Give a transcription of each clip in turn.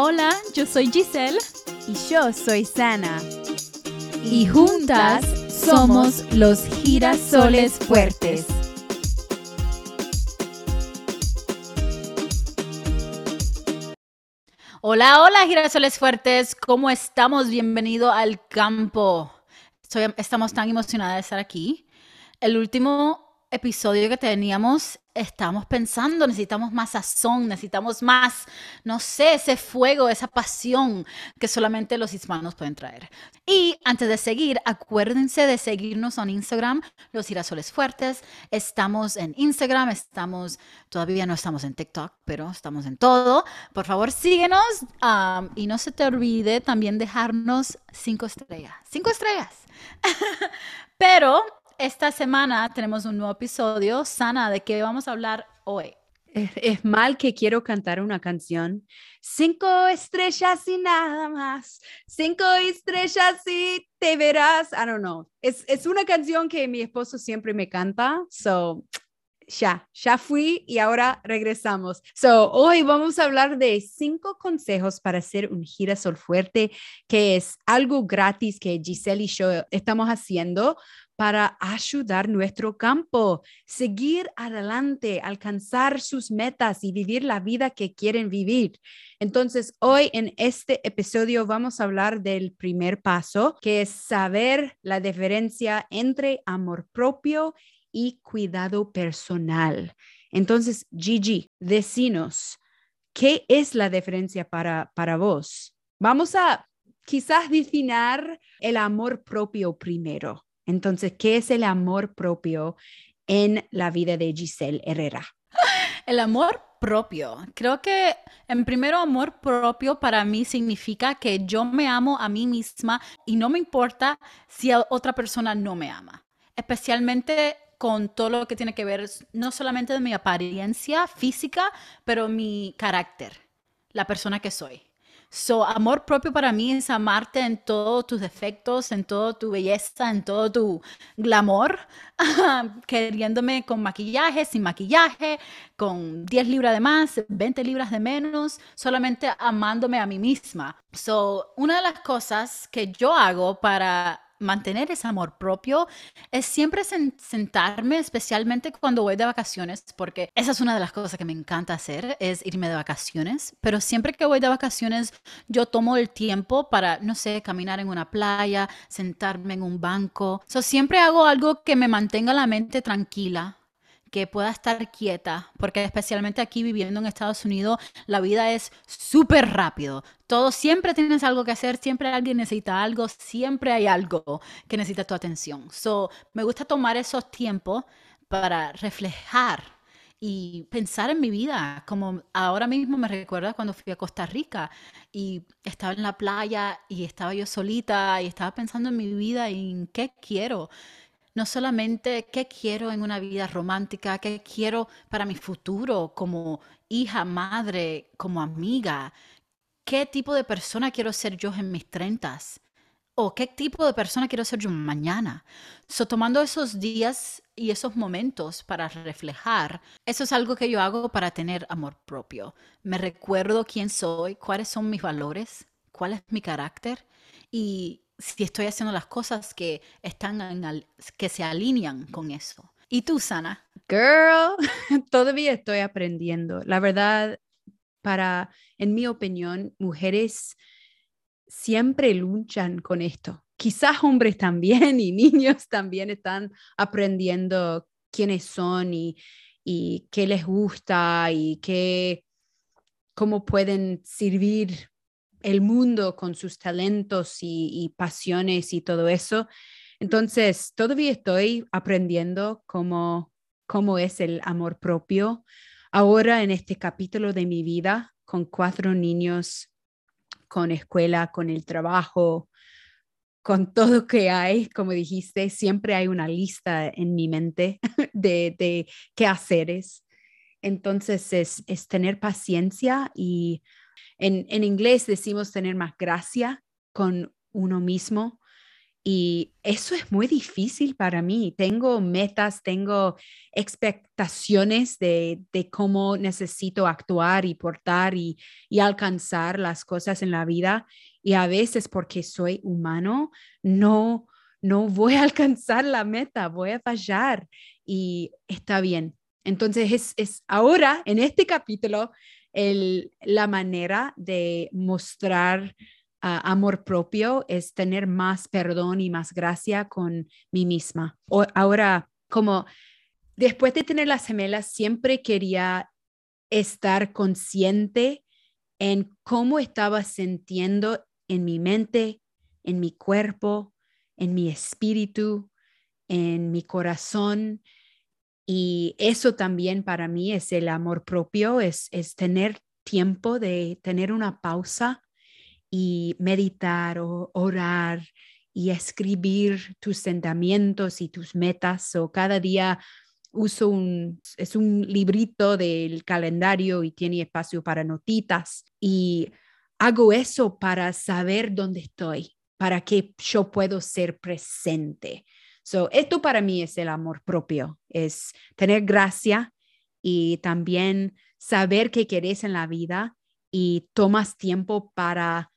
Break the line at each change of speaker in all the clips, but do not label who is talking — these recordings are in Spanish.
Hola, yo soy Giselle.
Y yo soy Sana.
Y juntas somos los girasoles fuertes. Hola, hola girasoles fuertes, ¿cómo estamos? Bienvenido al campo. estamos tan emocionadas de estar aquí. El último episodio que teníamos, estamos pensando, necesitamos más sazón, necesitamos más, no sé, ese fuego, esa pasión que solamente los hispanos pueden traer. Y antes de seguir, acuérdense de seguirnos en Instagram, Los Girasoles Fuertes. Estamos en Instagram, estamos, todavía no estamos en TikTok, pero estamos en todo. Por favor, síguenos y no se te olvide también dejarnos cinco estrellas. Cinco estrellas. pero esta semana tenemos un nuevo episodio. Sana, ¿de qué vamos a hablar hoy?
Es, mal que quiero cantar una canción. Cinco estrellas y nada más. Cinco estrellas y te verás. I don't know. Es, es una canción que mi esposo siempre me canta. So, ya, ya fui y ahora regresamos. So, hoy vamos a hablar de cinco consejos para hacer un girasol fuerte, que es algo gratis que Giselle y yo estamos haciendo para ayudar nuestro campo, seguir adelante, alcanzar sus metas y vivir la vida que quieren vivir. Entonces, hoy en este episodio vamos a hablar del primer paso, que es saber la diferencia entre amor propio y cuidado personal. Entonces, Gigi, decinos, ¿qué es la diferencia para, para vos? Vamos a quizás definir el amor propio primero. Entonces, ¿qué es el amor propio en la vida de Giselle Herrera?
El amor propio. Creo que en primero amor propio para mí significa que yo me amo a mí misma y no me importa si otra persona no me ama. Especialmente con todo lo que tiene que ver no solamente de mi apariencia física, pero mi carácter, la persona que soy. So, amor propio para mí es amarte en todos tus defectos, en toda tu belleza, en todo tu glamour, queriéndome con maquillaje, sin maquillaje, con 10 libras de más, 20 libras de menos, solamente amándome a mí misma. So, una de las cosas que yo hago para mantener ese amor propio es siempre sentarme, especialmente cuando voy de vacaciones, porque esa es una de las cosas que me encanta hacer, es irme de vacaciones, pero siempre que voy de vacaciones yo tomo el tiempo para, no sé, caminar en una playa, sentarme en un banco. So, siempre hago algo que me mantenga la mente tranquila, que pueda estar quieta, porque especialmente aquí viviendo en Estados Unidos, la vida es súper rápido. Todo siempre tienes algo que hacer, siempre alguien necesita algo, siempre hay algo que necesita tu atención. So, me gusta tomar esos tiempos para reflejar y pensar en mi vida, como ahora mismo me recuerda cuando fui a Costa Rica y estaba en la playa y estaba yo solita y estaba pensando en mi vida y en qué quiero no solamente qué quiero en una vida romántica, qué quiero para mi futuro como hija, madre, como amiga, qué tipo de persona quiero ser yo en mis treintas o qué tipo de persona quiero ser yo mañana. So, tomando esos días y esos momentos para reflejar, eso es algo que yo hago para tener amor propio. Me recuerdo quién soy, cuáles son mis valores, cuál es mi carácter y si estoy haciendo las cosas que están en que se alinean con eso. ¿Y tú, Sana?
Girl, todavía estoy aprendiendo. La verdad, para, en mi opinión, mujeres siempre luchan con esto. Quizás hombres también y niños también están aprendiendo quiénes son y, y qué les gusta y qué, cómo pueden servir el mundo con sus talentos y, pasiones y todo eso. Entonces, todavía estoy aprendiendo cómo, cómo es el amor propio. Ahora, en este capítulo de mi vida, con cuatro niños, con escuela, con el trabajo, con todo que hay, como dijiste, siempre hay una lista en mi mente de, de qué haceres. Entonces, es, es tener paciencia y en, inglés decimos tener más gracia con uno mismo Y eso es muy difícil para mí. Tengo metas, tengo expectaciones de, cómo necesito actuar y portar y, y, alcanzar las cosas en la vida. Y a veces porque soy humano, no, no voy a alcanzar la meta, voy a fallar. Y está bien. Entonces es, es ahora, en este capítulo, el, la manera de mostrar amor propio es tener más perdón y más gracia con mí misma. O, ahora, como después de tener las gemelas, siempre quería estar consciente en cómo estaba sintiendo en mi mente, en mi cuerpo, en mi espíritu, en mi corazón. Y eso también para mí es el amor propio, es, es tener tiempo de tener una pausa y meditar o orar y escribir tus sentimientos y tus metas o cada día uso un, es un librito del calendario y tiene espacio para notitas y hago eso para saber dónde estoy, para que yo puedo ser presente. So, esto para mí es el amor propio, es tener gracia y también saber qué querés en la vida y tomas tiempo para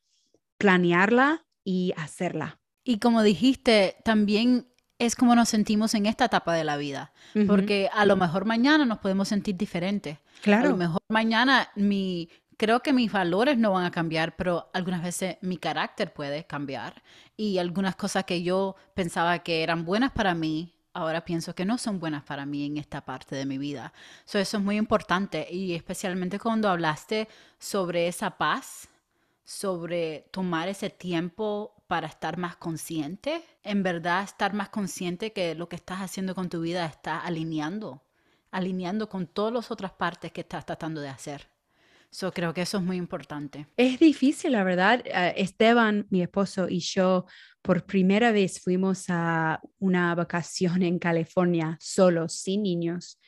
planearla y hacerla.
Y como dijiste, también es como nos sentimos en esta etapa de la vida, porque a lo mejor mañana nos podemos sentir diferentes.
Claro.
A lo mejor mañana mi creo que mis valores no van a cambiar, pero algunas veces mi carácter puede cambiar y algunas cosas que yo pensaba que eran buenas para mí, ahora pienso que no son buenas para mí en esta parte de mi vida. eso es muy importante y especialmente cuando hablaste sobre esa paz sobre tomar ese tiempo para estar más consciente, en verdad estar más consciente que lo que estás haciendo con tu vida está alineando, alineando con todas las otras partes que estás tratando de hacer. Yo creo que eso es muy importante.
Es difícil, la verdad. Eh, Esteban, mi esposo y yo, por primera vez fuimos a una vacación en California solos, sin niños.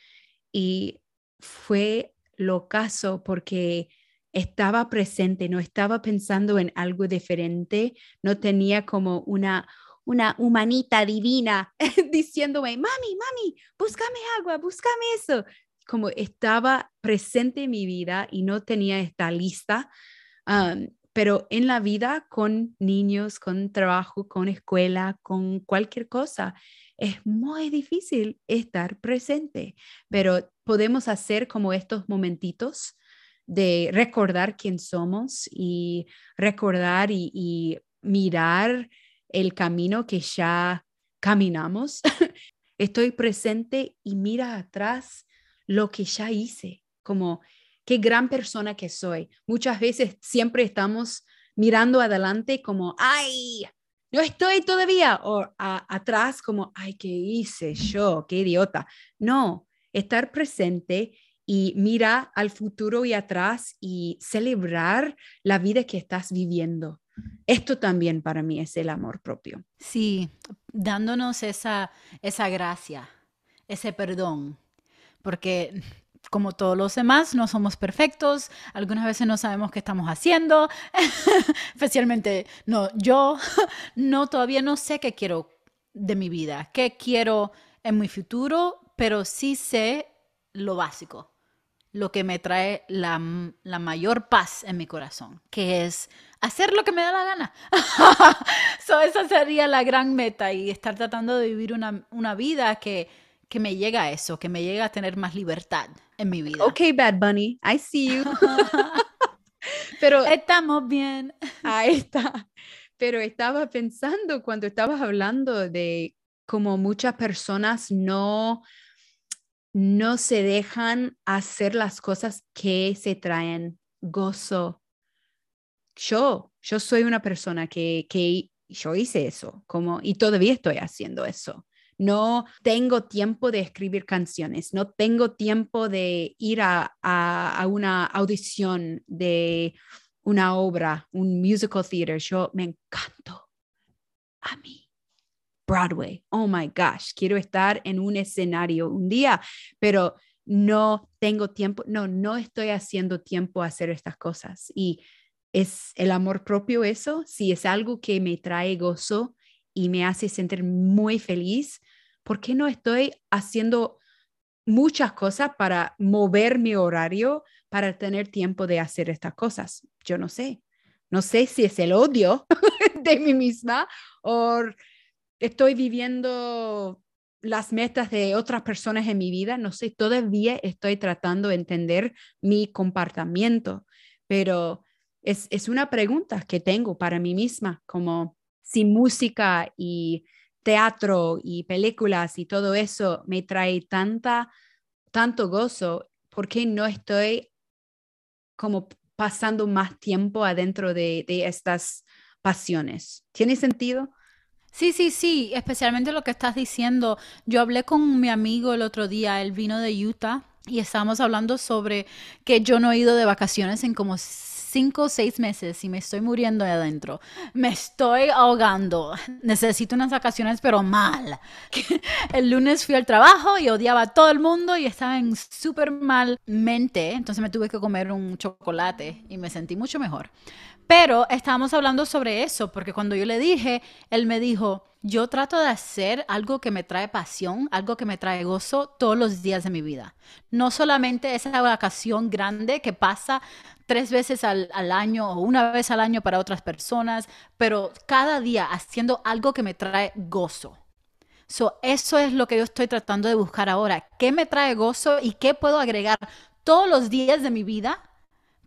Y fue lo caso porque estaba presente, no estaba pensando en algo diferente, no tenía como una, una humanita divina diciéndome, mami, mami, búscame agua, búscame eso. Como estaba presente en mi vida y no tenía esta lista, pero en la vida con niños, con trabajo, con escuela, con cualquier cosa, es muy difícil estar presente, pero podemos hacer como estos momentitos de recordar quién somos y recordar y, mirar el camino que ya caminamos. Estoy presente y mira atrás lo que ya hice, como qué gran persona que soy. Muchas veces siempre estamos mirando adelante como, ay, no estoy todavía, o atrás como, ay, ¿qué hice yo? Qué idiota. No, estar presente y mira al futuro y atrás y celebrar la vida que estás viviendo. Esto también para mí es el amor propio.
Sí, dándonos esa, esa gracia, ese perdón, porque como todos los demás, no somos perfectos, algunas veces no sabemos qué estamos haciendo, especialmente no, yo no todavía no sé qué quiero de mi vida, qué quiero en mi futuro, pero sí sé lo básico lo que me trae la, mayor paz en mi corazón, que es hacer lo que me da la gana. so, esa sería la gran meta y estar tratando de vivir una, vida que, que me llega a eso, que me llega a tener más libertad en mi vida.
Ok, Bad Bunny, I see you.
Pero estamos bien.
Ahí está. Pero estaba pensando cuando estabas hablando de cómo muchas personas no no se dejan hacer las cosas que se traen gozo. Yo, yo soy una persona que, que yo hice eso, como, y todavía estoy haciendo eso. No tengo tiempo de escribir canciones, no tengo tiempo de ir a, a una audición de una obra, un musical theater. Yo me encanto a mí Broadway. Oh my gosh, quiero estar en un escenario un día, pero no tengo tiempo, no, no estoy haciendo tiempo a hacer estas cosas. Y es el amor propio eso, si es algo que me trae gozo y me hace sentir muy feliz, ¿por qué no estoy haciendo muchas cosas para mover mi horario para tener tiempo de hacer estas cosas? Yo no sé. No sé si es el odio de mí misma o estoy viviendo las metas de otras personas en mi vida, no sé, todavía estoy tratando de entender mi comportamiento, pero es, es una pregunta que tengo para mí misma, como si música y teatro y películas y todo eso me trae tanta, tanto gozo, ¿por qué no estoy como pasando más tiempo adentro de, de estas pasiones? ¿Tiene sentido?
Sí, sí, sí, especialmente lo que estás diciendo. Yo hablé con mi amigo el otro día, él vino de Utah y estábamos hablando sobre que yo no he ido de vacaciones en como cinco o seis meses y me estoy muriendo de adentro. Me estoy ahogando. Necesito unas vacaciones, pero mal. El lunes fui al trabajo y odiaba a todo el mundo y estaba en súper mal mente. Entonces me tuve que comer un chocolate y me sentí mucho mejor. Pero estábamos hablando sobre eso, porque cuando yo le dije, él me dijo, yo trato de hacer algo que me trae pasión, algo que me trae gozo todos los días de mi vida. No solamente esa vacación grande que pasa tres veces al, año o una vez al año para otras personas, pero cada día haciendo algo que me trae gozo. So, eso es lo que yo estoy tratando de buscar ahora. ¿Qué me trae gozo y qué puedo agregar todos los días de mi vida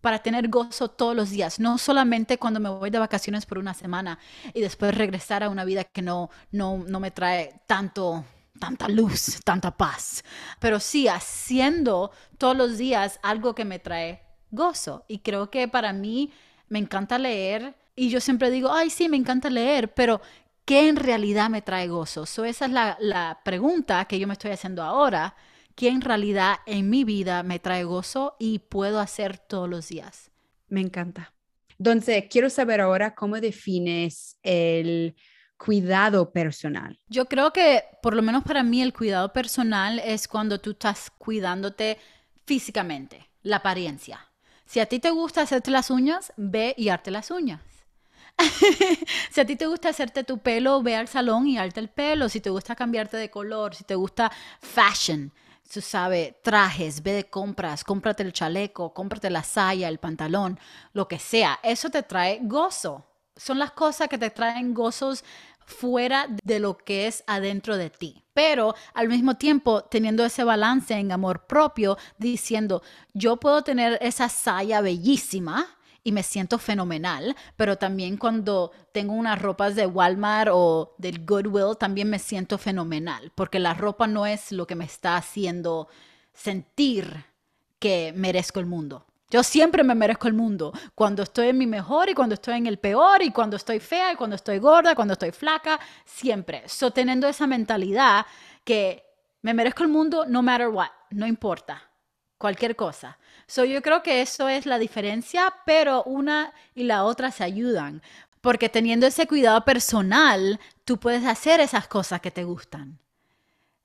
para tener gozo todos los días, no solamente cuando me voy de vacaciones por una semana y después regresar a una vida que no, no, no me trae tanto, tanta luz, tanta paz, pero sí haciendo todos los días algo que me trae gozo. Y creo que para mí me encanta leer y yo siempre digo, ay, sí, me encanta leer, pero ¿qué en realidad me trae gozo? So, esa es la, la pregunta que yo me estoy haciendo ahora que en realidad en mi vida me trae gozo y puedo hacer todos los días.
Me encanta. Entonces, quiero saber ahora cómo defines el cuidado personal.
Yo creo que, por lo menos para mí, el cuidado personal es cuando tú estás cuidándote físicamente, la apariencia. Si a ti te gusta hacerte las uñas, ve y arte las uñas. si a ti te gusta hacerte tu pelo, ve al salón y arte el pelo. Si te gusta cambiarte de color, si te gusta fashion, tú sabes, trajes, ve de compras, cómprate el chaleco, cómprate la saya, el pantalón, lo que sea. Eso te trae gozo. Son las cosas que te traen gozos fuera de lo que es adentro de ti. Pero al mismo tiempo teniendo ese balance en amor propio, diciendo, yo puedo tener esa saya bellísima, y me siento fenomenal, pero también cuando tengo unas ropas de Walmart o del Goodwill, también me siento fenomenal, porque la ropa no es lo que me está haciendo sentir que merezco el mundo. Yo siempre me merezco el mundo, cuando estoy en mi mejor y cuando estoy en el peor y cuando estoy fea y cuando estoy gorda, cuando estoy flaca, siempre. So, teniendo esa mentalidad que me merezco el mundo no matter what, no importa, cualquier cosa. So, yo creo que eso es la diferencia, pero una y la otra se ayudan, porque teniendo ese cuidado personal, tú puedes hacer esas cosas que te gustan.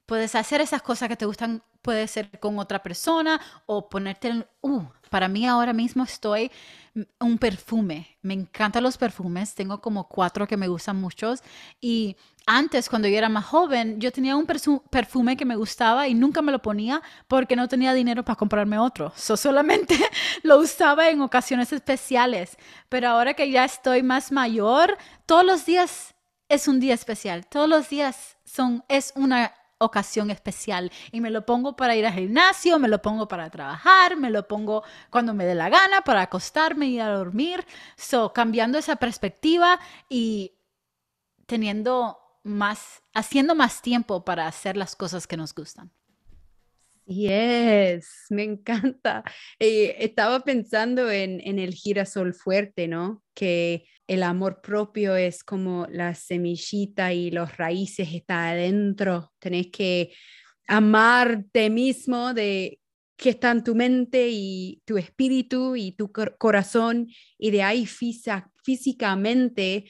Puedes hacer esas cosas que te gustan, puede ser con otra persona o ponerte, uh, para mí ahora mismo estoy un perfume. Me encantan los perfumes. Tengo como cuatro que me gustan muchos. Y antes, cuando yo era más joven, yo tenía un perfume que me gustaba y nunca me lo ponía porque no tenía dinero para comprarme otro. So, solamente lo usaba en ocasiones especiales. Pero ahora que ya estoy más mayor, todos los días es un día especial. Todos los días son, es una ocasión especial y me lo pongo para ir al gimnasio, me lo pongo para trabajar, me lo pongo cuando me dé la gana, para acostarme y a dormir. So, cambiando esa perspectiva y teniendo más, haciendo más tiempo para hacer las cosas que nos gustan.
Yes, me encanta. Eh, estaba pensando en, en, el girasol fuerte, ¿no? Que el amor propio es como la semillita y los raíces está adentro. Tenés que amarte mismo de que está en tu mente y tu espíritu y tu corazón y de ahí físicamente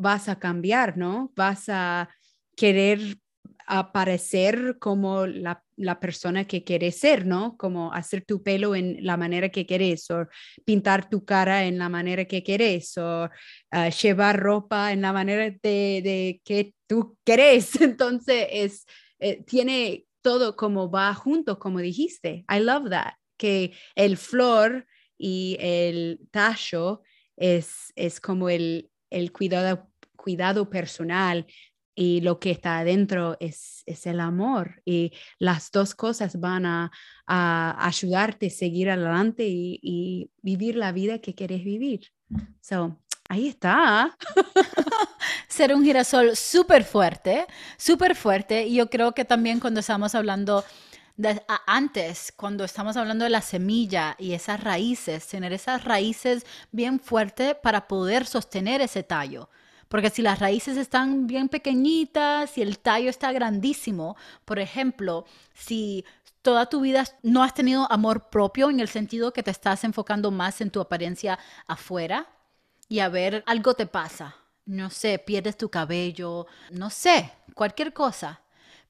vas a cambiar, ¿no? Vas a querer aparecer como la, persona que quieres ser, ¿no? Como hacer tu pelo en la manera que quieres o pintar tu cara en la manera que quieres o ah, llevar ropa en la manera de, que tú querés. Entonces, es, eh, tiene todo como va junto, como dijiste. I love that, que el flor y el tallo es, es como el, el cuidado, cuidado personal y lo que está adentro es, es el amor y las dos cosas van a, a ayudarte a seguir adelante y, vivir la vida que quieres vivir. So, ahí está.
Ser un girasol súper fuerte, súper fuerte. Y yo creo que también cuando estamos hablando de, antes, cuando estamos hablando de la semilla y esas raíces, tener esas raíces bien fuertes para poder sostener ese tallo. Porque si las raíces están bien pequeñitas y el tallo está grandísimo, por ejemplo, si toda tu vida no has tenido amor propio en el sentido que te estás enfocando más en tu apariencia afuera y a ver, algo te pasa, no sé, pierdes tu cabello, no sé, cualquier cosa.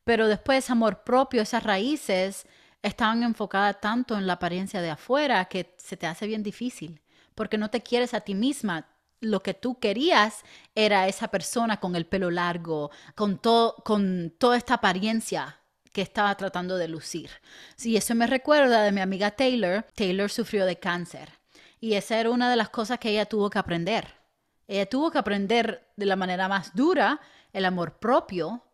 Pero después amor propio, esas raíces están enfocadas tanto en la apariencia de afuera que se te hace bien difícil, porque no te quieres a ti misma, lo que tú querías era esa persona con el pelo largo, con, con toda esta apariencia que estaba tratando de lucir. Sí, eso me recuerda de mi amiga Taylor. Taylor sufrió de cáncer y esa era una de las cosas que ella tuvo que aprender. Ella tuvo que aprender de la manera más dura el amor propio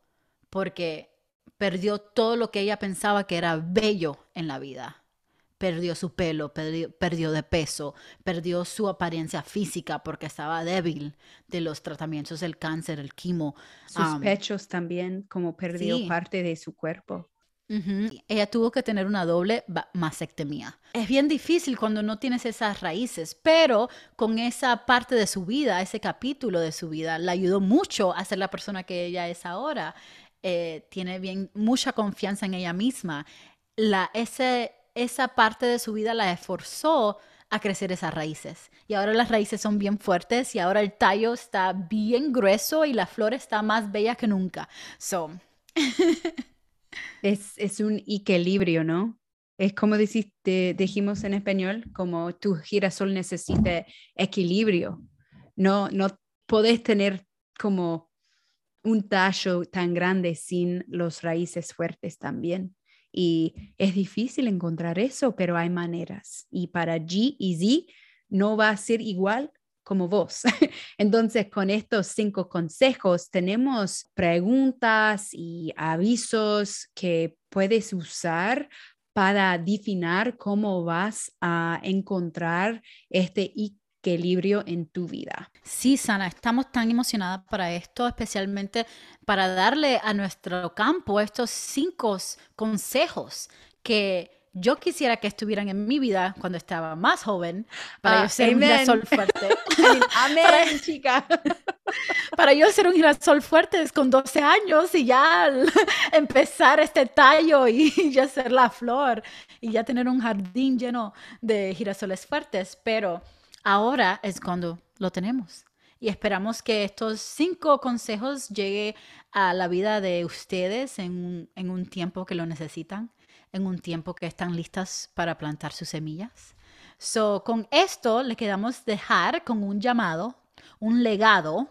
porque perdió todo lo que ella pensaba que era bello en la vida perdió su pelo, perdió, de peso, perdió su apariencia física porque estaba débil de los tratamientos del cáncer, el quimo.
Sus pechos también, como perdió parte de su cuerpo.
Ella tuvo que tener una doble mastectomía. Es bien difícil cuando no tienes esas raíces, pero con esa parte de su vida, ese capítulo de su vida, le ayudó mucho a ser la persona que ella es ahora. Eh, tiene bien mucha confianza en ella misma. La, ese, esa parte de su vida la esforzó a crecer esas raíces. Y ahora las raíces son bien fuertes y ahora el tallo está bien grueso y la flor está más bella que nunca. So.
es, un equilibrio, ¿no? Es como dijiste, dijimos en español, como tu girasol necesita equilibrio. No, no podés tener como un tallo tan grande sin los raíces fuertes también. Y es difícil encontrar eso, pero hay maneras. Y para G y Z no va a ser igual como vos. Entonces, con estos cinco consejos, tenemos preguntas y avisos que puedes usar para definir cómo vas a encontrar este equilibrio en tu vida.
Sí, Sana, estamos tan emocionadas para esto, especialmente para darle a nuestro campo estos cinco consejos que yo quisiera que estuvieran en mi vida cuando estaba más joven para yo ah, ser un girasol fuerte.
Amén, para, chica.
para yo ser un girasol fuerte con 12 años y ya empezar este tallo y ya ser la flor y ya tener un jardín lleno de girasoles fuertes, pero ahora es cuando lo tenemos. Y esperamos que estos cinco consejos lleguen a la vida de ustedes en un, tiempo que lo necesitan, en un tiempo que están listas para plantar sus semillas. So, con esto le quedamos dejar con un llamado, un legado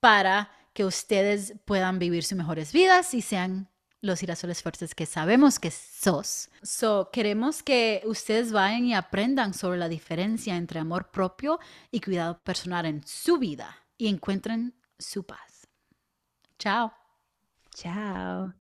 para que ustedes puedan vivir sus mejores vidas y sean los girasoles fuertes que sabemos que sos. So, queremos que ustedes vayan y aprendan sobre la diferencia entre amor propio y cuidado personal en su vida y encuentren su paz. Chao.
Chao.